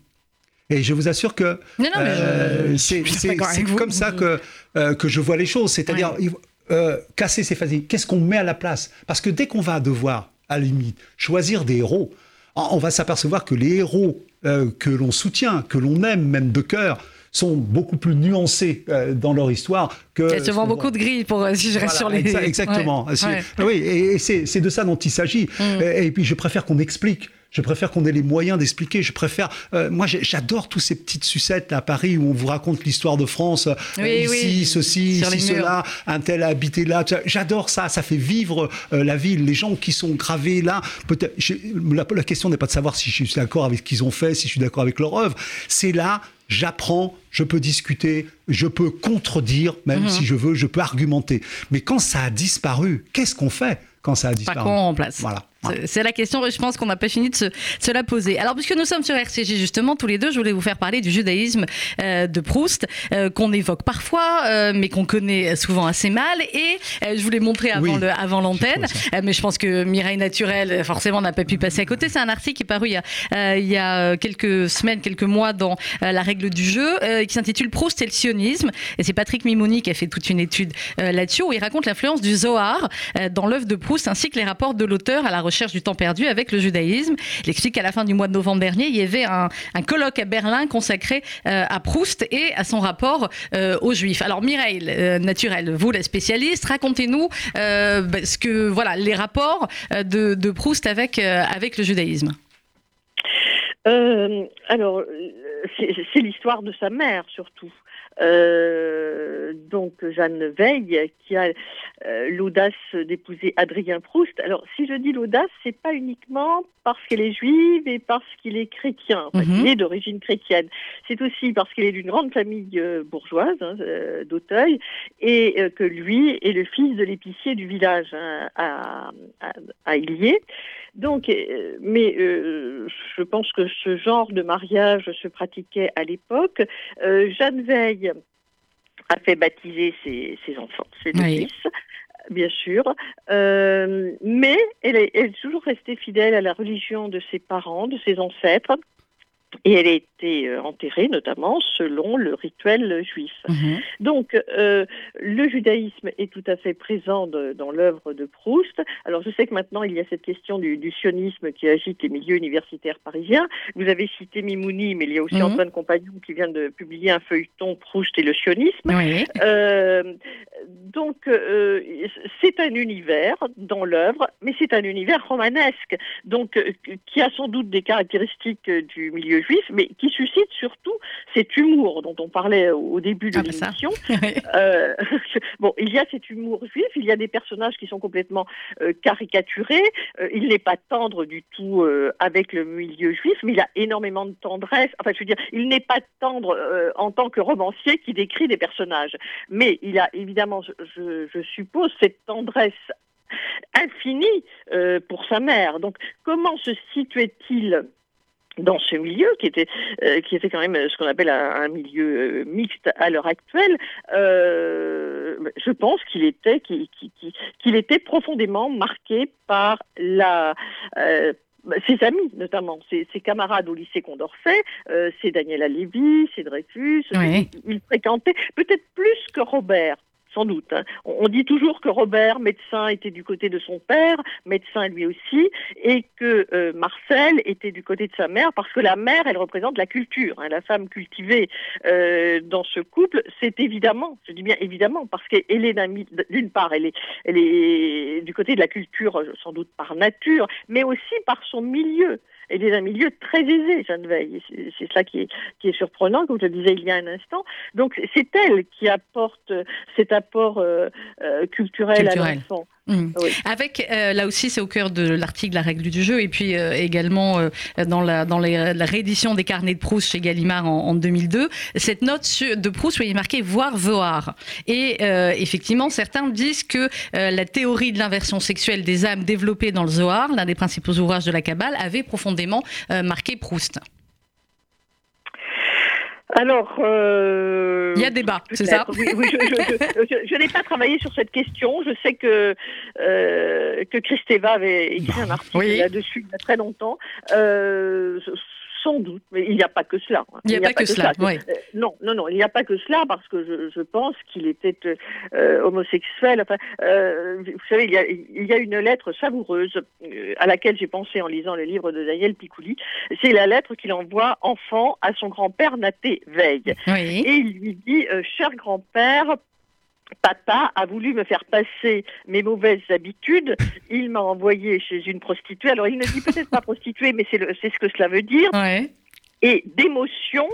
Et je vous assure que euh, c'est comme ça que, que je vois les choses. C'est-à-dire, euh, casser ces phases. Qu'est-ce qu'on met à la place? Parce que dès qu'on va devoir, à la limite, choisir des héros, on va s'apercevoir que les héros euh, que l'on soutient, que l'on aime même de cœur, sont beaucoup plus nuancés euh, dans leur histoire que. Il y a souvent beaucoup de gris pour si je reste sur les. Exactement. Oui, et, c'est de ça dont il s'agit. Mm. Et, puis je préfère qu'on explique. Je préfère qu'on ait les moyens d'expliquer. Je préfère. Euh, moi, j'adore tous ces petites sucettes à Paris où on vous raconte l'histoire de France. Euh, ici, ceci, ici, cela. Un tel a habité là. J'adore ça. Ça fait vivre euh, la ville. Les gens qui sont gravés là. Peut-être. La, la, question n'est pas de savoir si je suis d'accord avec ce qu'ils ont fait, si je suis d'accord avec leur œuvre. C'est là. J'apprends, je peux discuter, je peux contredire, même mhm. si je veux, je peux argumenter. Mais quand ça a disparu, qu'est-ce qu'on fait quand ça a disparu? Pas qu'on remplace. Voilà. C'est la question, je pense qu'on n'a pas fini de se, la poser. Alors, puisque nous sommes sur RCG, justement, tous les deux, je voulais vous faire parler du judaïsme euh, de Proust, euh, qu'on évoque parfois, euh, mais qu'on connaît souvent assez mal. Et je voulais montrer avant le, avant l'antenne, mais je pense que Mireille Naturel, forcément, n'a pas pu passer à côté. C'est un article qui est paru il y a, il y a quelques semaines, quelques mois dans La règle du jeu, qui s'intitule Proust et le sionisme. Et c'est Patrick Mimouni qui a fait toute une étude là-dessus, où il raconte l'influence du Zohar dans l'œuvre de Proust, ainsi que les rapports de l'auteur à la recherche recherche du temps perdu avec le judaïsme. Il explique qu'à la fin du mois de novembre dernier, il y avait un, colloque à Berlin consacré euh, à Proust et à son rapport euh, aux Juifs. Alors Mireille euh, Naturel, vous la spécialiste, racontez-nous bah, ce que voilà les rapports de, Proust avec avec le judaïsme. alors, c'est l'histoire de sa mère surtout. Euh, donc Jeanne Veil, qui a euh, l'audace d'épouser Adrien Proust. Alors, si je dis l'audace, c'est pas uniquement parce qu'elle est juive et parce qu'il est chrétien, enfin, mhm. est d'origine chrétienne. C'est aussi parce qu'il est d'une grande famille euh, bourgeoise hein, d'Auteuil et que lui est le fils de l'épicier du village hein, à, à, à donc, euh, mais je pense que ce genre de mariage se pratiquait à l'époque. Jeanne Veil a fait baptiser ses, enfants, ses deux fils bien sûr, mais elle est, elle est, toujours restée fidèle à la religion de ses parents, de ses ancêtres. Et elle a été euh, enterrée notamment selon le rituel juif. Mhm. Donc euh, le judaïsme est tout à fait présent dans l'œuvre de Proust. Alors je sais que maintenant il y a cette question du, sionisme qui agite les milieux universitaires parisiens. Vous avez cité Mimouni, mais il y a aussi mhm. Antoine Compagnon qui vient de publier un feuilleton Proust et le sionisme. Euh, donc c'est un univers dans l'œuvre, mais c'est un univers romanesque, donc qui a sans doute des caractéristiques du milieu juif, mais qui suscite surtout cet humour dont on parlait au début de ah, bah l'émission. Euh, bon, il y a cet humour juif, il y a des personnages qui sont complètement euh, caricaturés. Euh, il n'est pas tendre du tout avec le milieu juif, mais il a énormément de tendresse. Enfin, je veux dire, il n'est pas tendre en tant que romancier qui décrit des personnages, mais il a évidemment, je, je suppose, cette tendresse infinie pour sa mère. Donc, comment se situait-il dans ce milieu qui était euh, qui était quand même ce qu'on appelle un, milieu euh, mixte à l'heure actuelle, euh, je pense qu'il était qu'il était profondément marqué par la ses amis notamment, ses, camarades au lycée Condorcet, c'est Daniel Lévy, c'est Dreyfus, il, fréquentait peut-être plus que Robert, sans doute. Hein. On dit toujours que Robert, médecin, était du côté de son père, médecin lui aussi, et que euh, Marcel était du côté de sa mère, parce que la mère, elle représente la culture. Hein. La femme cultivée euh, dans ce couple, c'est évidemment, je dis bien évidemment, parce qu'elle est d'une part, elle est, elle est du côté de la culture, sans doute par nature, mais aussi par son milieu. Elle est d'un milieu très aisé, Jeanne Veil. C'est ça qui est, qui est surprenant, comme je le disais il y a un instant. Donc c'est elle qui apporte cet apport euh, euh, culturel, à l'enfant. Mmh. Avec, euh, là aussi, c'est au cœur de l'article La règle du jeu, et puis également dans, la, dans la réédition des carnets de Proust chez Gallimard en, 2002, cette note de Proust où il est marqué voir, voir. Et effectivement, certains disent que la théorie de l'inversion sexuelle des âmes développée dans le Zohar, l'un des principaux ouvrages de la Kabbale, avait profondément euh, marqué Proust alors, euh, il y a débat, c'est ça Oui, je, n'ai pas travaillé sur cette question. Je sais que euh, que Christeva avait écrit un article là-dessus il y a très longtemps. Euh, sans doute, mais il n'y a pas que cela. Il n'y a, pas, que, cela. Euh, non, non, non, il n'y a pas que cela parce que je, pense qu'il était euh, homosexuel. Enfin, euh, vous savez, il y, a, il y, a, une lettre savoureuse à laquelle j'ai pensé en lisant le livre de Daniel Picouli. C'est la lettre qu'il envoie enfant à son grand-père Naté Veille. Et il lui dit, cher grand-père, Papa a voulu me faire passer mes mauvaises habitudes. Il m'a envoyé chez une prostituée. Alors, il ne dit peut-être pas prostituée, mais c'est ce que cela veut dire. Et d'émotion,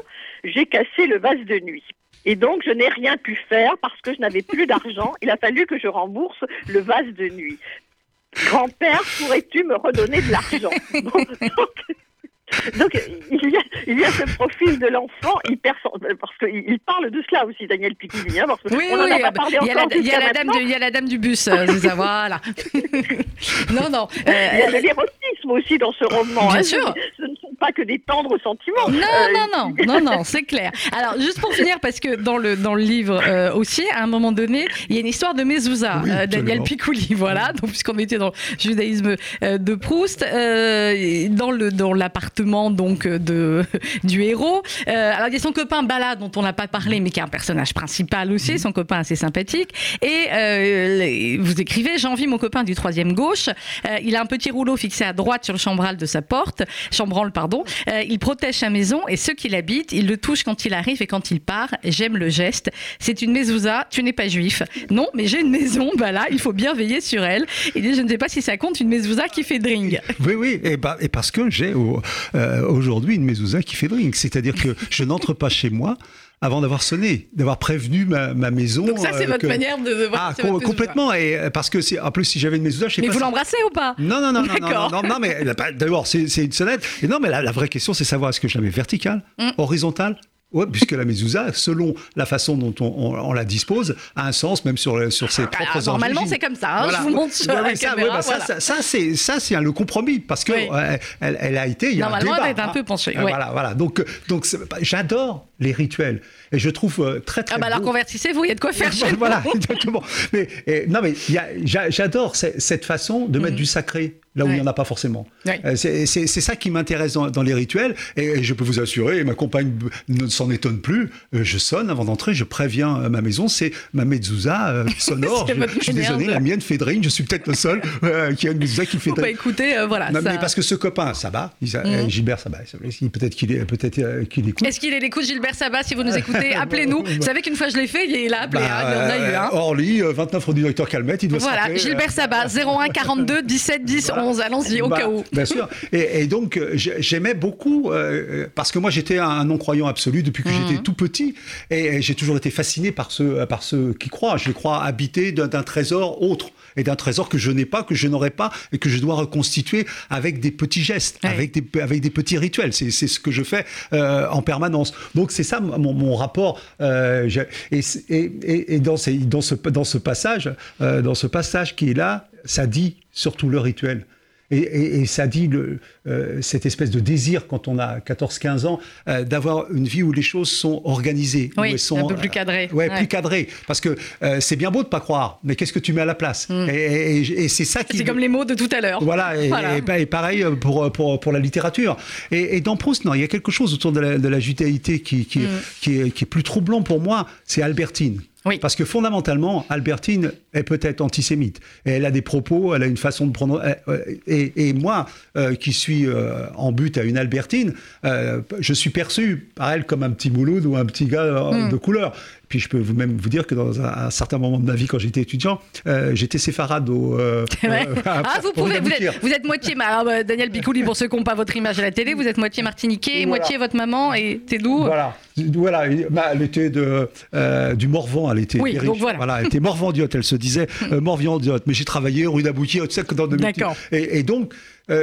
j'ai cassé le vase de nuit. Et donc, je n'ai rien pu faire parce que je n'avais plus d'argent. Il a fallu que je rembourse le vase de nuit. Grand-père, pourrais-tu me redonner de l'argent? Donc il y, a, il y a ce profil de l'enfant hyper parce qu'il parle de cela aussi Daniel Picouli. Hein, parce oui, on oui, a pas parlé il y a, la, il y a la dame du, il y a la dame du bus, euh, c'est ça, voilà. non, non. Euh, il y a l'érotisme aussi dans ce roman. Bien hein, sûr pas que des tendres sentiments. Non, euh, non, non, non, non, c'est clair. Alors, juste pour finir, parce que dans le, dans le livre euh, aussi, à un moment donné, il y a une histoire de Mezouza, euh, Daniel Picouli, voilà, donc puisqu'on était dans le judaïsme de Proust, dans le dans l'appartement donc de du héros. alors, il y a son copain Bala, dont on n'a pas parlé, mais qui est un personnage principal aussi, mhm. son copain assez sympathique. Et vous écrivez, j'envie mon copain du troisième gauche. il a un petit rouleau fixé à droite sur le chambral de sa porte, chambranle, pardon euh, il protège sa maison et ceux qui l'habitent, il le touche quand il arrive et quand il part. J'aime le geste. C'est une mezouza, tu n'es pas juif. Non, mais j'ai une maison, bah là, il faut bien veiller sur elle. Il dit, je ne sais pas si ça compte une mezouza qui fait drink. Oui, oui, et, bah, et parce que j'ai euh, aujourd'hui une mezouza qui fait drink. C'est-à-dire que je n'entre pas chez moi avant d'avoir sonné, d'avoir prévenu ma, maison. Donc ça, c'est euh, votre manière de, voir. Ah, complètement. Et parce que en plus, si j'avais une mezouza, je sais mais pas. Mais vous l'embrassez ou pas? Non, non, non, non, non, non, non, mais d'abord, c'est une sonnette. Et non, mais la, vraie question, c'est savoir est-ce que je la mets verticale, mm. horizontale? Oui, puisque la mezouza, selon la façon dont on, la dispose, a un sens même sur, sur ses bah, propres Normalement, c'est comme ça. Hein, je vous montre sur la caméra. Ça, ça, c'est ça, c'est le compromis parce que elle, elle, a été. Il y a normalement, un débat, elle est un peu penchée. Voilà, voilà. Donc, donc j'adore les rituels. Et je trouve euh, très très. Ah bah alors convertissez-vous, il y a de quoi faire chez Voilà, exactement. Mais non, mais j'adore cette façon de mettre mhm. du sacré là où il n'y en a pas forcément. Euh, c'est ça qui m'intéresse dans, les rituels. Et, je peux vous assurer, ma compagne ne s'en étonne plus. Euh, je sonne avant d'entrer, je préviens ma maison, c'est ma mezouza sonore. je, je, suis désolé, la mienne fait drink. Je suis peut-être le seul qui a une mezouza qui fait. Bah écoutez, voilà. ça... Mais parce que ce copain, ça va. Mhm. Gilbert, ça va. Peut-être qu'il peut qu'il écoute. Est-ce qu'il est l'écoute, Gilbert Sabat, si vous nous écoutez, appelez-nous. Vous savez qu'une fois je l'ai fait, il a appelé. Bah, hein, il en a eu un. Orly, 29 rue du docteur Calmette, il doit Voilà, Gilbert Sabat, 01 42 17 10 11. Allons-y, au bah, cas où. Bien sûr. Et, donc, euh, j'aimais beaucoup, euh, parce que moi, j'étais un non-croyant absolu depuis que j'étais mmh. tout petit. Et, j'ai toujours été fasciné par ceux, par ceux qui croient. Je les crois habités d'un trésor autre et d'un trésor que je n'ai pas, que je n'aurai pas et que je dois reconstituer avec des petits gestes, avec, des, avec des petits rituels. C'est ce que je fais euh, en permanence. Donc c'est ça mon, mon rapport. Euh, et, et, et, dans, ces, dans, ce, dans ce passage, euh, dans ce passage qui est là, ça dit surtout le rituel. Et, ça dit le, euh, cette espèce de désir quand on a 14-15 ans euh, d'avoir une vie où les choses sont organisées, oui, sont un peu plus cadrées. ouais, plus cadrées. Parce que c'est bien beau de pas croire, mais qu'est-ce que tu mets à la place mm. Et, c'est ça qui. C'est comme les mots de tout à l'heure. Voilà, et, pareil pour, pour, pour, la littérature. Et, dans Proust, non, il y a quelque chose autour de la, de la judaïté qui, qui, mm. qui, est, qui, est, plus troublant pour moi, c'est Albertine. Oui. Parce que fondamentalement, Albertine est peut-être antisémite. Et elle a des propos, elle a une façon de prendre. Et, moi, qui suis en but à une Albertine, je suis perçu par elle comme un petit Mouloud ou un petit gars hmm. de couleur. Puis je peux vous même vous dire que dans un, certain moment de ma vie, quand j'étais étudiant, euh, j'étais séfarade au. Euh, euh, ah, vous pouvez, vous êtes, vous êtes, moitié. Bah, Daniel Picouli, pour ceux qui n'ont pas votre image à la télé, vous êtes moitié martiniquais, moitié votre maman, et t'es d'où Voilà. Voilà, elle était de, du Morvan, elle était oui, donc voilà. voilà. elle était Morvandiote, elle se disait Morvandiote, mais j'ai travaillé rue sais que dans de D'accord. Et, et, donc,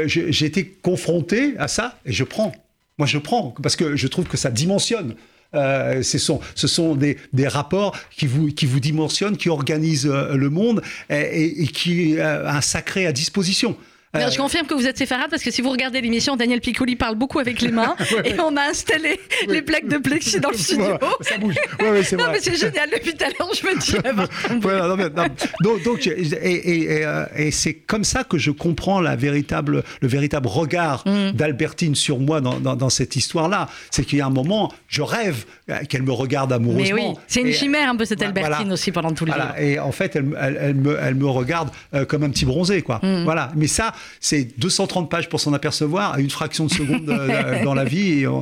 j'ai été confronté à ça, et je prends. Moi, je prends, parce que je trouve que ça dimensionne. Euh, ce sont, ce sont des, des, rapports qui vous, qui vous dimensionnent, qui organisent euh, le monde et, et qui euh, un sacré à disposition. Euh, je confirme que vous êtes séfarade parce que si vous regardez l'émission, Daniel Piccoli parle beaucoup avec les mains et on a installé les plaques de plexi dans le studio. ça bouge. Ouais, c'est non, mais c'est génial. Depuis tout à l'heure, je me dis. donc, et, et, c'est comme ça que je comprends la véritable, le véritable regard mm. d'Albertine sur moi dans, dans, cette histoire-là. C'est qu'il y a un moment, je rêve qu'elle me regarde amoureusement. Mais oui, c'est une chimère un peu cette Albertine aussi pendant tout le voilà. Et en fait, elle, elle, me, elle me regarde comme un petit bronzé, quoi. Mm. Voilà. Mais ça, c'est 230 pages pour s'en apercevoir à une fraction de seconde euh, dans la vie. Et euh,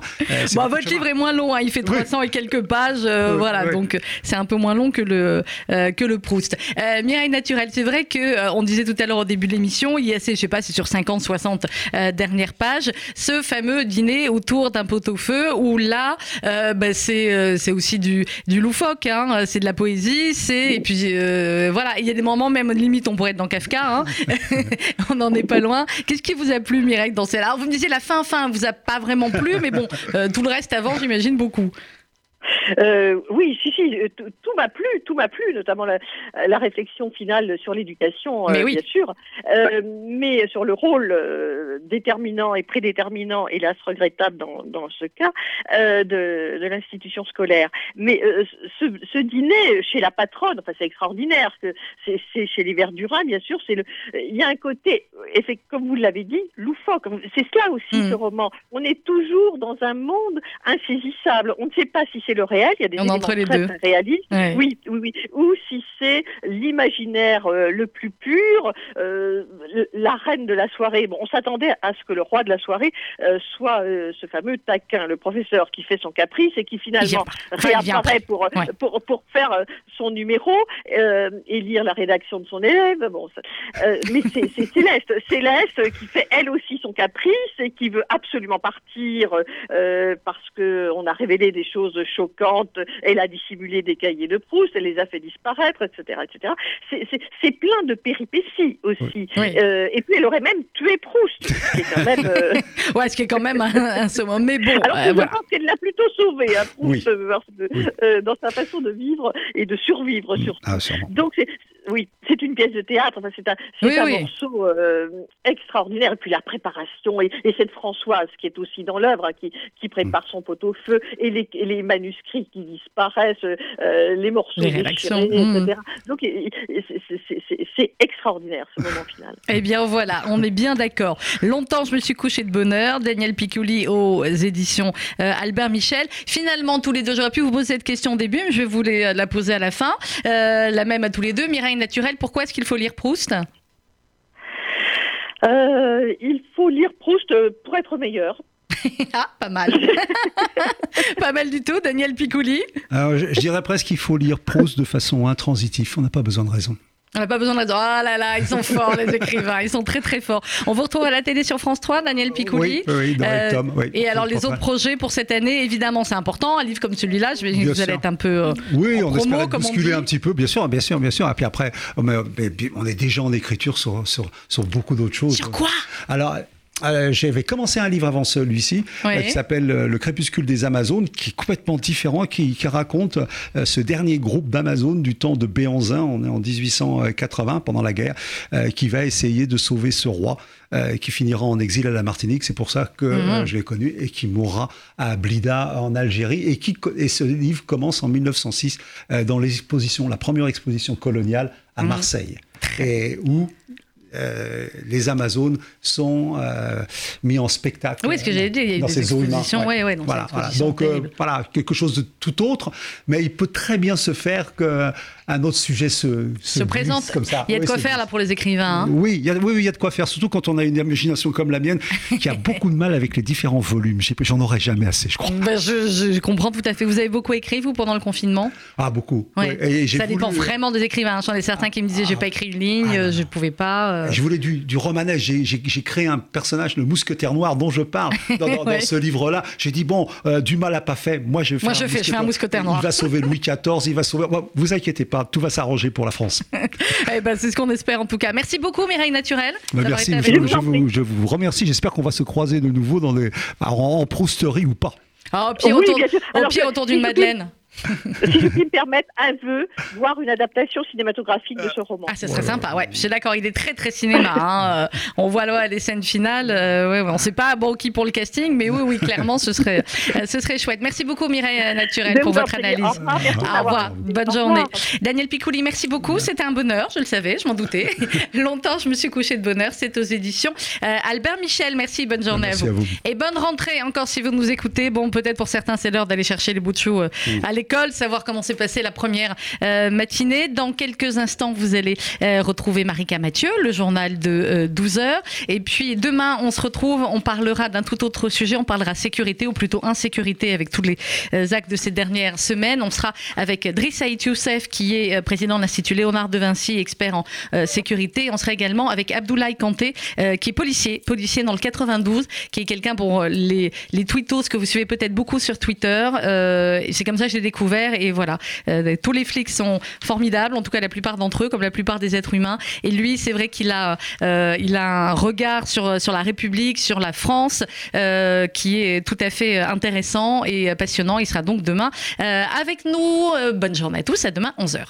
bon, votre livre est moins long, hein. il fait 300 et quelques pages, euh, voilà, donc c'est un peu moins long que le, que le Proust. Mireille Naturel, c'est vrai que on disait tout à l'heure au début de l'émission, il y a, je sais pas, c'est sur 50, 60 dernières pages, ce fameux dîner autour d'un pot-au-feu où là, bah, c'est c'est aussi du, loufoque, hein. c'est de la poésie, c'est et puis voilà, il y a des moments même limite on pourrait être dans Kafka, hein. on n'en est pas loin. Qu'est-ce qui vous a plu, Mireille, dans celle là Vous me disiez la fin, fin, vous a pas vraiment plu, mais bon, euh, tout le reste avant, j'imagine beaucoup. Euh, oui, si, si, euh, tout m'a plu, tout m'a plu, notamment la, la, réflexion finale sur l'éducation, euh, bien sûr, euh, mais sur le rôle déterminant et prédéterminant, hélas regrettable dans, dans ce cas, de, de l'institution scolaire. Mais ce, ce, dîner chez la patronne, enfin c'est extraordinaire, c'est chez les Verdurins, bien sûr, c'est le, il y a un côté, comme vous l'avez dit, loufoque. C'est cela aussi mm. ce roman. On est toujours dans un monde insaisissable. On ne sait pas si c'est le réel, il y a des éléments très, réalistes, oui, oui, oui, ou si c'est l'imaginaire euh, le plus pur, euh, la reine de la soirée. Bon, on s'attendait à ce que le roi de la soirée euh, soit ce fameux taquin, le professeur qui fait son caprice et qui finalement réapparaît pour, pour, pour, faire son numéro et lire la rédaction de son élève. Bon, mais c'est Céleste, Céleste qui fait elle aussi son caprice et qui veut absolument partir parce que on a révélé des choses elle a dissimulé des cahiers de Proust, elle les a fait disparaître, etc. etc. C'est plein de péripéties aussi. Euh, et puis elle aurait même tué Proust, ce qui est quand même... Euh, ouais, ce qui est quand même un, un Mais bon, Alors euh, je pense qu'elle l'a plutôt sauvé, hein, Proust, dans sa façon de vivre et de survivre surtout. Ah, Donc oui, c'est une pièce de théâtre, enfin, c'est un, un morceau extraordinaire. Et puis la préparation, et, cette Françoise qui est aussi dans l'œuvre, hein, qui, qui prépare son pot-au-feu, et les, et les manuscrits qui disparaissent, euh, les morceaux les déchirés, etc. Hmm. Donc c'est extraordinaire ce moment final. Eh bien voilà, on est bien d'accord. Longtemps je me suis couché de bonheur. Daniel Piccoli aux éditions euh, Albert Michel. Finalement tous les deux, j'aurais pu vous poser cette question au début, mais je vais vous la poser à la fin. Euh, la même à tous les deux. Mireille Naturel, pourquoi est-ce qu'il faut lire Proust? Il faut lire Proust pour être meilleur. ah, pas mal. pas mal du tout, Daniel Picouli. Alors, je, dirais presque qu'il faut lire Proust de façon intransitive. On n'a pas besoin de raison. On n'a pas besoin de raison. Ah là là, ils sont forts, les écrivains. Ils sont très très forts. On vous retrouve à la télé sur France 3, Daniel Picouli. Oui, oui, dans euh, oui, Et alors, les autres projets pour cette année, évidemment, c'est important. Un livre comme celui-là, je vais vous allez être un peu. Euh, oui, on promo, espère bousculer un petit peu, bien sûr, bien sûr, bien sûr. Et puis après, on est déjà en écriture sur, sur, sur beaucoup d'autres choses. Sur quoi? Alors, euh, j'avais commencé un livre avant celui-ci euh, qui s'appelle euh, Le crépuscule des Amazones, qui est complètement différent, qui, raconte ce dernier groupe d'Amazones du temps de Béanzin, on est en 1880 pendant la guerre, qui va essayer de sauver ce roi. qui finira en exil à la Martinique, c'est pour ça que mhm. je l'ai connu, et qui mourra à Blida en Algérie, et, qui, et ce livre commence en 1906 dans l'exposition, la première exposition coloniale à mhm. Marseille, et où les Amazones sont mis en spectacle. Oui, ce que j'ai dit, il y a dans des ces expositions. Ouais. Ouais, voilà, voilà. Donc voilà, quelque chose de tout autre, mais il peut très bien se faire qu'un autre sujet se, se, présente comme ça. Il y a de quoi faire là pour les écrivains. Hein. oui, il y a, oui, il y a de quoi faire, surtout quand on a une imagination comme la mienne qui a beaucoup de mal avec les différents volumes. J'en aurais jamais assez, je crois. Ben, je, comprends tout à fait. Vous avez beaucoup écrit, vous, pendant le confinement? Ah, beaucoup. Et ça dépend vraiment des écrivains. J'en ai certains qui me disaient, j'ai pas écrit une ligne, ah, je pouvais pas. Euh. Je voulais du, du romanesque. J'ai créé un personnage, le mousquetaire noir, dont je parle dans, ce livre-là. J'ai dit, bon, euh, du mal à pas fait. Moi, je fais, Moi, un, je fais, je fais un mousquetaire noir. Il va sauver Louis XIV, il va sauver. Vous inquiétez pas, tout va s'arranger pour la France. eh ben, c'est ce qu'on espère en tout cas. Merci beaucoup, Mireille Naturel. Ben, merci, je, vous, je, vous, remercie. J'espère qu'on va se croiser de nouveau dans les, en, prousterie ou pas. Ah, au pire, autour, autour d'une Madeleine si je puis me permettre, un vœu, voir une adaptation cinématographique de ce roman. Ah, ce serait sympa, ouais. Je suis d'accord, il est très très cinéma. Hein. Euh, on voit là les scènes finales. Euh, ouais, on ne sait pas bon qui pour le casting, mais oui, oui, clairement, ce serait, euh, ce serait chouette. Merci beaucoup, Mireille Naturel, pour votre analyse. Au revoir, bonne journée. Daniel Picouli, merci beaucoup. C'était un bonheur, je le savais, je m'en doutais. Longtemps, je me suis couché de bonheur. C'est aux éditions Albert Michel. Merci, bonne journée à, vous. Et bonne rentrée encore si vous nous écoutez. Bon, peut-être pour certains, c'est l'heure d'aller chercher les bouts de chou à savoir comment s'est passée la première euh, matinée. Dans quelques instants, vous allez euh, retrouver Marika Mathieu, le journal de 12 euh. Et puis demain, on se retrouve, on parlera d'un tout autre sujet, on parlera sécurité ou plutôt insécurité avec tous les actes de ces dernières semaines. On sera avec Driss Youssef qui est président de l'Institut Léonard de Vinci, expert en sécurité. On sera également avec Abdoulaye Kanté qui est policier, policier dans le 92, qui est quelqu'un pour les, les tweetos que vous suivez peut-être beaucoup sur Twitter. C'est comme ça que je l'ai découvert et voilà, euh, tous les flics sont formidables, en tout cas la plupart d'entre eux, comme la plupart des êtres humains. Et lui, c'est vrai qu'il a, euh, il a un regard sur, sur la République, sur la France, euh, qui est tout à fait intéressant et passionnant. Il sera donc demain avec nous. bonne journée à tous, à demain 11h.